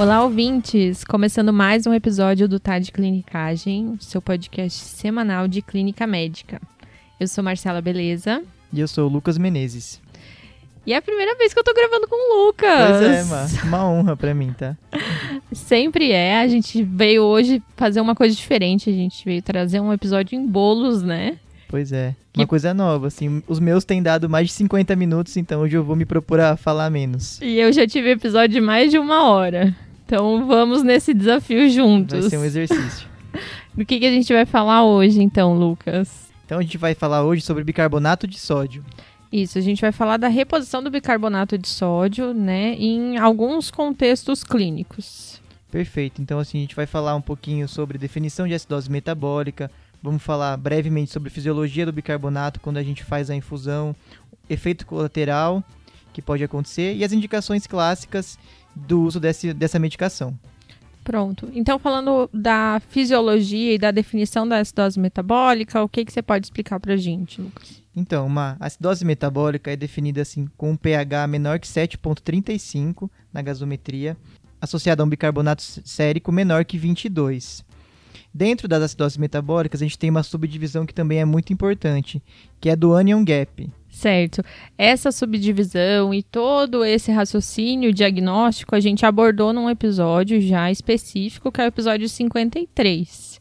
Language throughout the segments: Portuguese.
Olá, ouvintes! Começando mais um episódio do Tá de Clinicagem, seu podcast semanal de clínica médica. Eu sou Marcela Beleza. E eu sou o Lucas Menezes. E é a primeira vez que eu tô gravando com o Lucas. Pois é, Ma, uma honra pra mim, tá? Sempre é. A gente veio hoje fazer uma coisa diferente. A gente veio trazer um episódio em bolos, né? Pois é. Uma coisa nova, assim. Os meus têm dado mais de 50 minutos, então hoje eu vou me propor a falar menos. E eu já tive episódio de mais de uma hora. Então vamos nesse desafio juntos. Vai ser um exercício. Do que, que a gente vai falar hoje, então, Lucas? Então a gente vai falar hoje sobre bicarbonato de sódio. Isso, a gente vai falar da reposição do bicarbonato de sódio, né, em alguns contextos clínicos. Perfeito. Então, assim, a gente vai falar um pouquinho sobre definição de acidose metabólica, vamos falar brevemente sobre fisiologia do bicarbonato quando a gente faz a infusão, efeito colateral que pode acontecer e as indicações clássicas do uso desse, dessa medicação. Pronto. Então, falando da fisiologia e da definição da acidose metabólica, o que, que você pode explicar pra gente, Lucas? Então, uma acidose metabólica é definida assim com um pH menor que 7,35 na gasometria, associada a um bicarbonato sérico menor que 22. Dentro das acidoses metabólicas, a gente tem uma subdivisão que também é muito importante, que é do anion gap. Certo. Essa subdivisão e todo esse raciocínio diagnóstico a gente abordou num episódio já específico, que é o episódio 53.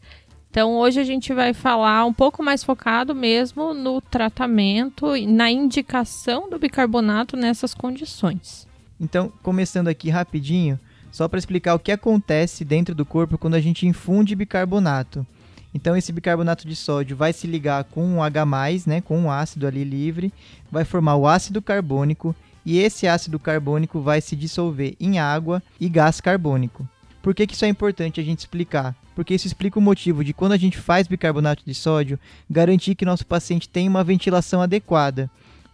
Então, hoje a gente vai falar um pouco mais focado mesmo no tratamento e na indicação do bicarbonato nessas condições. Então, começando aqui rapidinho, só para explicar o que acontece dentro do corpo quando a gente infunde bicarbonato. Então esse bicarbonato de sódio vai se ligar com um H+, né, com um ácido ali livre, vai formar o ácido carbônico e esse ácido carbônico vai se dissolver em água e gás carbônico. Por que, que isso é importante a gente explicar? Porque isso explica o motivo de quando a gente faz bicarbonato de sódio, garantir que nosso paciente tenha uma ventilação adequada.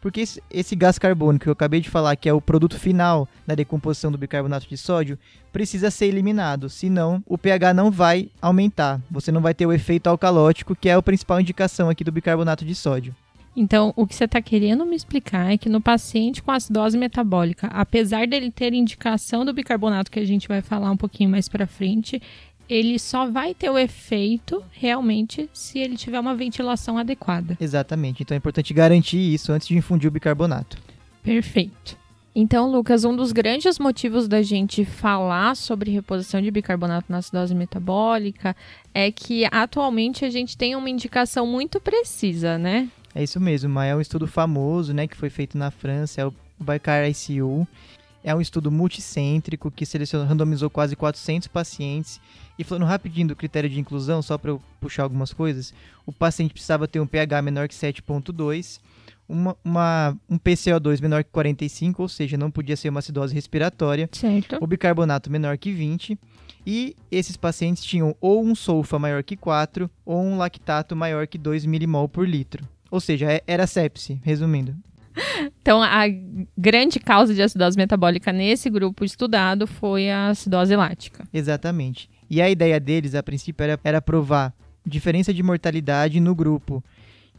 Porque esse, gás carbônico que eu acabei de falar, que é o produto final da decomposição do bicarbonato de sódio, precisa ser eliminado, senão o pH não vai aumentar. Você não vai ter o efeito alcalótico, que é a principal indicação aqui do bicarbonato de sódio. Então, o que você está querendo me explicar é que no paciente com acidose metabólica, apesar dele ter indicação do bicarbonato, que a gente vai falar um pouquinho mais para frente, ele só vai ter o efeito realmente se ele tiver uma ventilação adequada. Exatamente. Então é importante garantir isso antes de infundir o bicarbonato. Perfeito. Então, Lucas, um dos grandes motivos da gente falar sobre reposição de bicarbonato na acidose metabólica é que atualmente a gente tem uma indicação muito precisa, né? É isso mesmo, mas é um estudo famoso, né, que foi feito na França, é o Bicar ICU. É um estudo multicêntrico que selecionou, randomizou quase 400 pacientes e falando rapidinho do critério de inclusão, só para eu puxar algumas coisas, o paciente precisava ter um pH menor que 7,2, uma, uma, um PCO2 menor que 45, ou seja, não podia ser uma acidose respiratória, certo. o bicarbonato menor que 20, e esses pacientes tinham ou um sulfa maior que 4 ou um lactato maior que 2 milimol por litro. Ou seja, é, era sepse, resumindo. Então, a grande causa de acidose metabólica nesse grupo estudado foi a acidose lática. Exatamente. E a ideia deles, a princípio, era, era provar diferença de mortalidade no grupo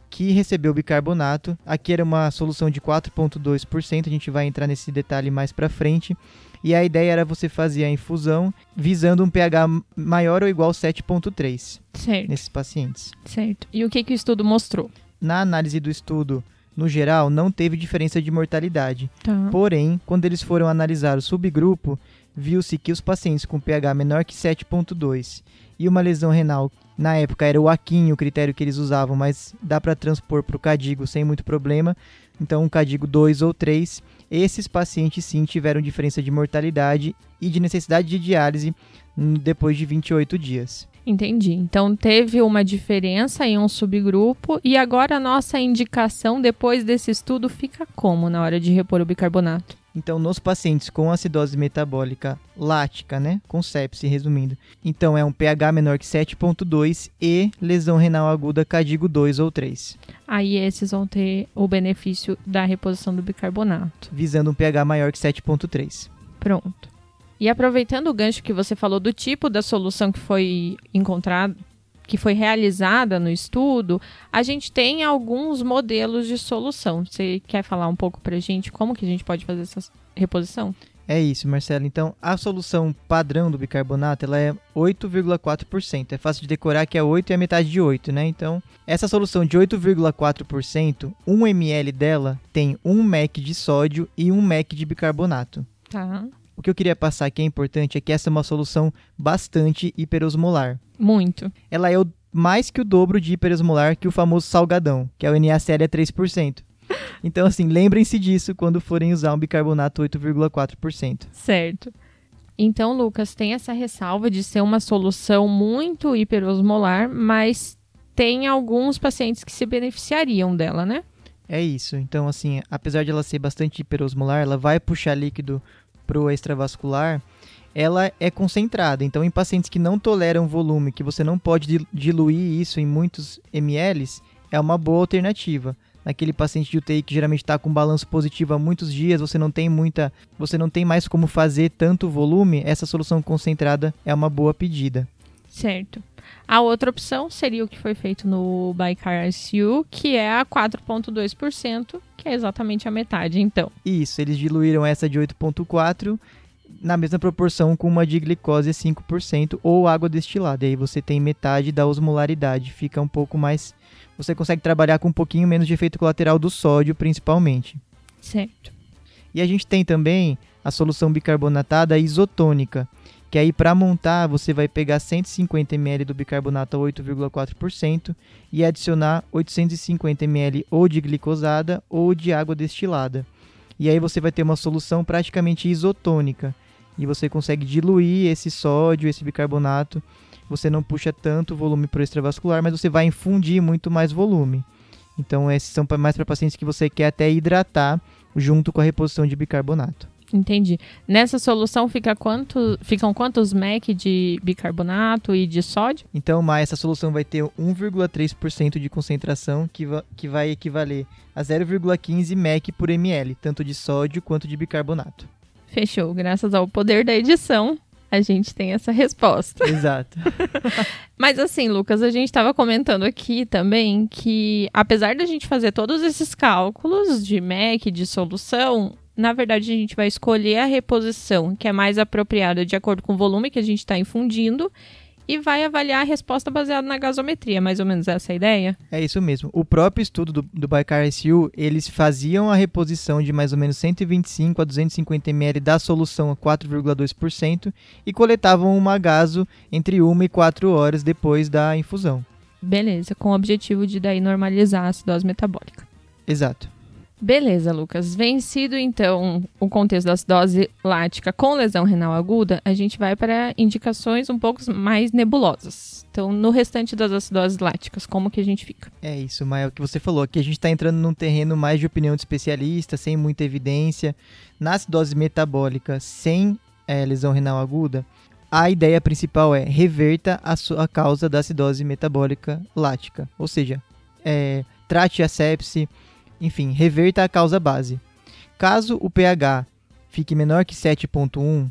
que recebeu bicarbonato. Aqui era uma solução de 4,2%, a gente vai entrar nesse detalhe mais para frente. E a ideia era você fazer a infusão visando um pH maior ou igual a 7,3 nesses pacientes. Certo. E o que, que o estudo mostrou? Na análise do estudo, no geral, não teve diferença de mortalidade. Tá. Porém, quando eles foram analisar o subgrupo, viu-se que os pacientes com pH menor que 7.2 e uma lesão renal, na época era o aquinho o critério que eles usavam, mas dá para transpor para o cadigo sem muito problema, então um cadigo 2 ou 3, esses pacientes sim tiveram diferença de mortalidade e de necessidade de diálise depois de 28 dias. Entendi. Então teve uma diferença em um subgrupo e agora a nossa indicação depois desse estudo fica como na hora de repor o bicarbonato? Então, nos pacientes com acidose metabólica lática, né, com sepse, resumindo, então é um pH menor que 7.2 e lesão renal aguda cadigo 2 ou 3. Aí esses vão ter o benefício da reposição do bicarbonato. Visando um pH maior que 7.3. Pronto. E aproveitando o gancho que você falou do tipo da solução que foi encontrada, que foi realizada no estudo, a gente tem alguns modelos de solução. Você quer falar um pouco para a gente como que a gente pode fazer essa reposição? É isso, Marcelo. Então, a solução padrão do bicarbonato ela é 8,4%. É fácil de decorar que é 8 e a metade de 8, né? Então, essa solução de 8,4%, 1 ml dela tem 1 mEq de sódio e 1 mEq de bicarbonato. Tá. O que eu queria passar que é importante é que essa é uma solução bastante hiperosmolar. Muito. Ela é o, mais que o dobro de hiperosmolar que o famoso salgadão, que é o NaCl é 3%. Então, assim, lembrem-se disso quando forem usar um bicarbonato 8,4%. Certo. Então, Lucas, tem essa ressalva de ser uma solução muito hiperosmolar, mas tem alguns pacientes que se beneficiariam dela, né? É isso. Então, assim, apesar de ela ser bastante hiperosmolar, ela vai puxar líquido pro extravascular, ela é concentrada. Então, em pacientes que não toleram volume, que você não pode diluir isso em muitos ml, é uma boa alternativa naquele paciente de UTI que geralmente está com balanço positivo há muitos dias, você não tem muita, você não tem mais como fazer tanto volume, essa solução concentrada é uma boa pedida. Certo. A outra opção seria o que foi feito no Bicar ICU, que é a 4,2%, que é exatamente a metade, então. Isso, eles diluíram essa de 8,4% na mesma proporção com uma de glicose 5% ou água destilada. E aí você tem metade da osmolaridade, fica um pouco mais você consegue trabalhar com um pouquinho menos de efeito colateral do sódio, principalmente. Certo. E a gente tem também a solução bicarbonatada isotônica, que aí para montar você vai pegar 150 ml do bicarbonato a 8,4% e adicionar 850 ml ou de glicosada ou de água destilada. E aí você vai ter uma solução praticamente isotônica e você consegue diluir esse sódio, esse bicarbonato você não puxa tanto volume para o extravascular, mas você vai infundir muito mais volume. Então, esses são mais para pacientes que você quer até hidratar junto com a reposição de bicarbonato. Entendi. Nessa solução fica quanto, ficam quantos mEq de bicarbonato e de sódio? Então, mas essa solução vai ter 1,3% de concentração, que, va que vai equivaler a 0,15 mEq por ml, tanto de sódio quanto de bicarbonato. Fechou. Graças ao poder da edição, a gente tem essa resposta. Exato. Mas assim, Lucas, a gente estava comentando aqui também que, apesar da gente fazer todos esses cálculos de MEC, de solução, na verdade a gente vai escolher a reposição que é mais apropriada de acordo com o volume que a gente está infundindo e vai avaliar a resposta baseada na gasometria, mais ou menos essa é a ideia? É isso mesmo. O próprio estudo do, do Bicar SU, eles faziam a reposição de mais ou menos 125 a 250 ml da solução a 4,2% e coletavam uma gaso entre 1 e 4 horas depois da infusão. Beleza, com o objetivo de daí normalizar a acidose metabólica. Exato. Beleza, Lucas. Vencido então o contexto da acidose lática com lesão renal aguda, a gente vai para indicações um pouco mais nebulosas. Então, no restante das acidoses láticas, como que a gente fica? É isso, Maia, é o que você falou, aqui a gente está entrando num terreno mais de opinião de especialista, sem muita evidência. Na acidose metabólica sem é, lesão renal aguda, a ideia principal é reverta a sua causa da acidose metabólica lática, ou seja, é, trate a sepse, enfim, reverta a causa base. Caso o pH fique menor que 7.1,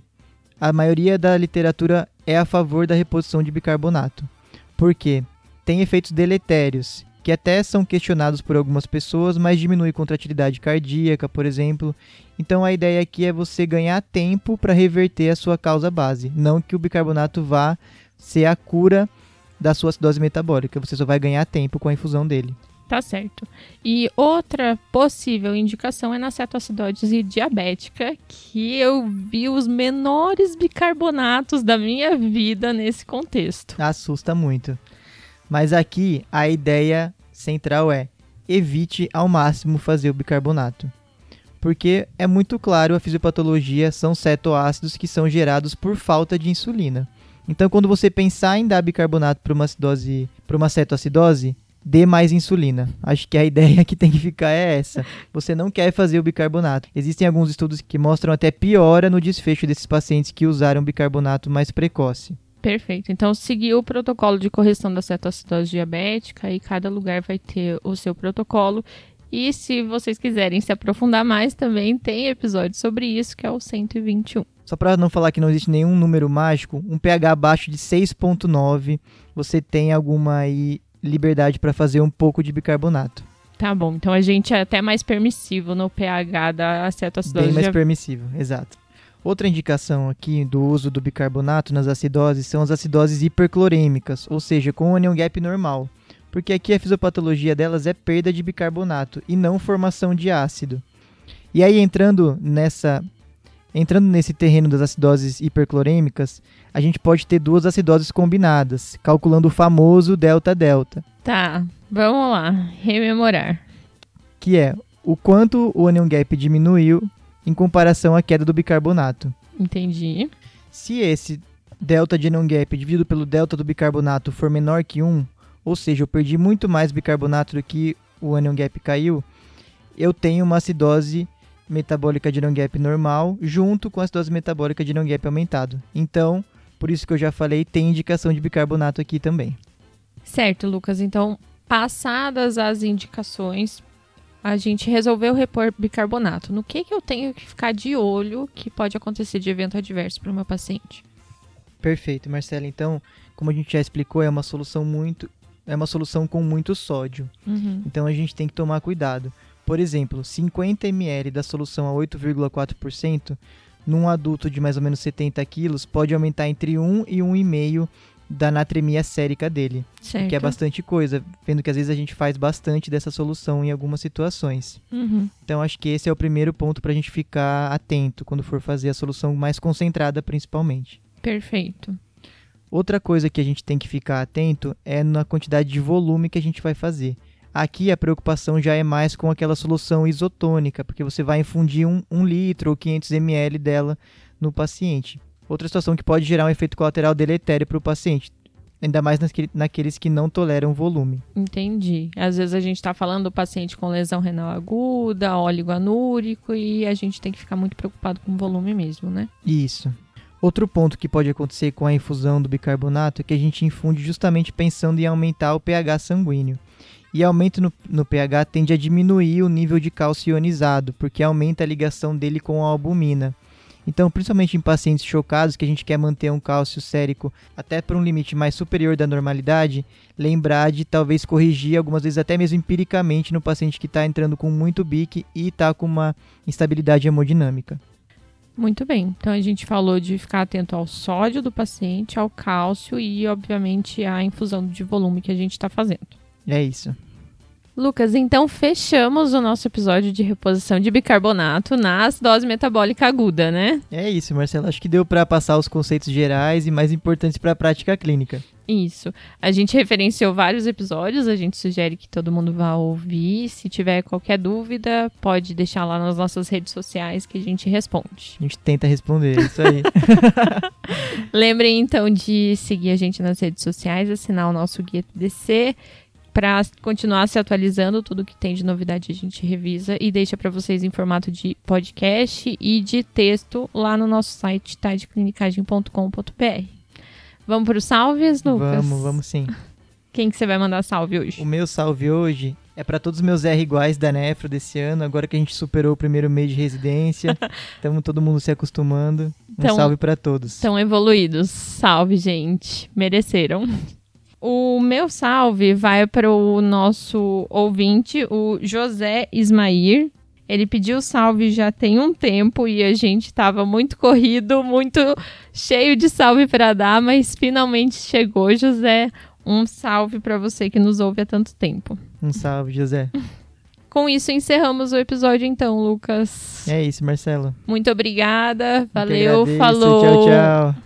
a maioria da literatura é a favor da reposição de bicarbonato. Por quê? Tem efeitos deletérios, que até são questionados por algumas pessoas, mas diminui contratilidade cardíaca, por exemplo. Então a ideia aqui é você ganhar tempo para reverter a sua causa base, não que o bicarbonato vá ser a cura da sua acidose metabólica, você só vai ganhar tempo com a infusão dele. Tá certo. E outra possível indicação é na cetoacidose diabética, que eu vi os menores bicarbonatos da minha vida nesse contexto. Assusta muito. Mas aqui a ideia central é evite ao máximo fazer o bicarbonato. Porque é muito claro a fisiopatologia são cetoácidos que são gerados por falta de insulina. Então, quando você pensar em dar bicarbonato para uma acidose, para uma cetoacidose, dê mais insulina. Acho que a ideia que tem que ficar é essa. Você não quer fazer o bicarbonato. Existem alguns estudos que mostram até piora no desfecho desses pacientes que usaram bicarbonato mais precoce. Perfeito. Então, seguir o protocolo de correção da cetoacidose diabética e cada lugar vai ter o seu protocolo. E se vocês quiserem se aprofundar mais, também tem episódio sobre isso, que é o 121. Só para não falar que não existe nenhum número mágico, um pH abaixo de 6.9, você tem alguma aí liberdade para fazer um pouco de bicarbonato. Tá bom, então a gente é até mais permissivo no pH da acetoacidose. Bem mais permissivo, exato. Outra indicação aqui do uso do bicarbonato nas acidoses são as acidoses hiperclorêmicas, ou seja, com onion gap normal, porque aqui a fisiopatologia delas é perda de bicarbonato e não formação de ácido. E aí entrando nessa entrando nesse terreno das acidoses hiperclorêmicas, a gente pode ter duas acidoses combinadas, calculando o famoso delta delta. Tá, vamos lá, rememorar. Que é o quanto o anion gap diminuiu em comparação à queda do bicarbonato. Entendi. Se esse delta de anion gap dividido pelo delta do bicarbonato for menor que 1, ou seja, eu perdi muito mais bicarbonato do que o anion gap caiu, eu tenho uma acidose metabólica de non-gap normal junto com a acidose metabólica de non-gap aumentado. Então, por isso que eu já falei, tem indicação de bicarbonato aqui também. Certo, Lucas. Então, passadas as indicações, a gente resolveu repor bicarbonato. No que, que eu tenho que ficar de olho que pode acontecer de evento adverso para o meu paciente? Perfeito, Marcela. Então, como a gente já explicou, é uma solução muito é uma solução com muito sódio. Uhum. Então a gente tem que tomar cuidado. Por exemplo, 50 ml da solução a 8,4% num adulto de mais ou menos 70 quilos pode aumentar entre 1 e 1,5 da natremia sérica dele, Certo. que é bastante coisa, vendo que às vezes a gente faz bastante dessa solução em algumas situações. Uhum. Então acho que esse é o primeiro ponto para a gente ficar atento quando for fazer a solução mais concentrada, principalmente. Perfeito. Outra coisa que a gente tem que ficar atento é na quantidade de volume que a gente vai fazer. Aqui a preocupação já é mais com aquela solução isotônica, porque você vai infundir um, um litro ou 500 ml dela no paciente. Outra situação que pode gerar um efeito colateral deletério para o paciente, ainda mais naquele- naqueles que não toleram volume. Entendi. Às vezes a gente está falando do paciente com lesão renal aguda, óleo anúrico e a gente tem que ficar muito preocupado com o volume mesmo, né? Isso. Outro ponto que pode acontecer com a infusão do bicarbonato é que a gente infunde justamente pensando em aumentar o pH sanguíneo. E aumento no, no pH tende a diminuir o nível de cálcio ionizado, porque aumenta a ligação dele com a albumina. Então, principalmente em pacientes chocados, que a gente quer manter um cálcio sérico até para um limite mais superior da normalidade, lembrar de talvez corrigir, algumas vezes até mesmo empiricamente, no paciente que está entrando com muito bique e está com uma instabilidade hemodinâmica. Muito bem. Então a gente falou de ficar atento ao sódio do paciente, ao cálcio e, obviamente, à infusão de volume que a gente está fazendo. É isso. Lucas, então fechamos o nosso episódio de reposição de bicarbonato na acidose metabólica aguda, né? É isso, Marcelo. Acho que deu para passar os conceitos gerais e mais importantes para a prática clínica. Isso. A gente referenciou vários episódios, a gente sugere que todo mundo vá ouvir. Se tiver qualquer dúvida, pode deixar lá nas nossas redes sociais que a gente responde. A gente tenta responder, é isso aí. Lembrem então de seguir a gente nas redes sociais, assinar o nosso guia TDC para continuar se atualizando tudo que tem de novidade a gente revisa e deixa para vocês em formato de podcast e de texto lá no nosso site tadeclinicagem.com.br. Vamos para os salves, Lucas? vamos, vamos sim. Quem que você vai mandar salve hoje? O meu salve hoje é para todos os meus R iguais da Nefro desse ano, agora que a gente superou o primeiro mês de residência. Estamos todo mundo se acostumando. Um Então- salve para todos. Estão evoluídos. Salve, gente. Mereceram. O meu salve vai para o nosso ouvinte, o José Ismair. Ele pediu salve já tem um tempo e a gente estava muito corrido, muito cheio de salve para dar, mas finalmente chegou, José. Um salve para você que nos ouve há tanto tempo. Um salve, José. Com isso encerramos o episódio então, Lucas. É isso, Marcelo. Muito obrigada. Valeu, agradeço. falou. Tchau, tchau.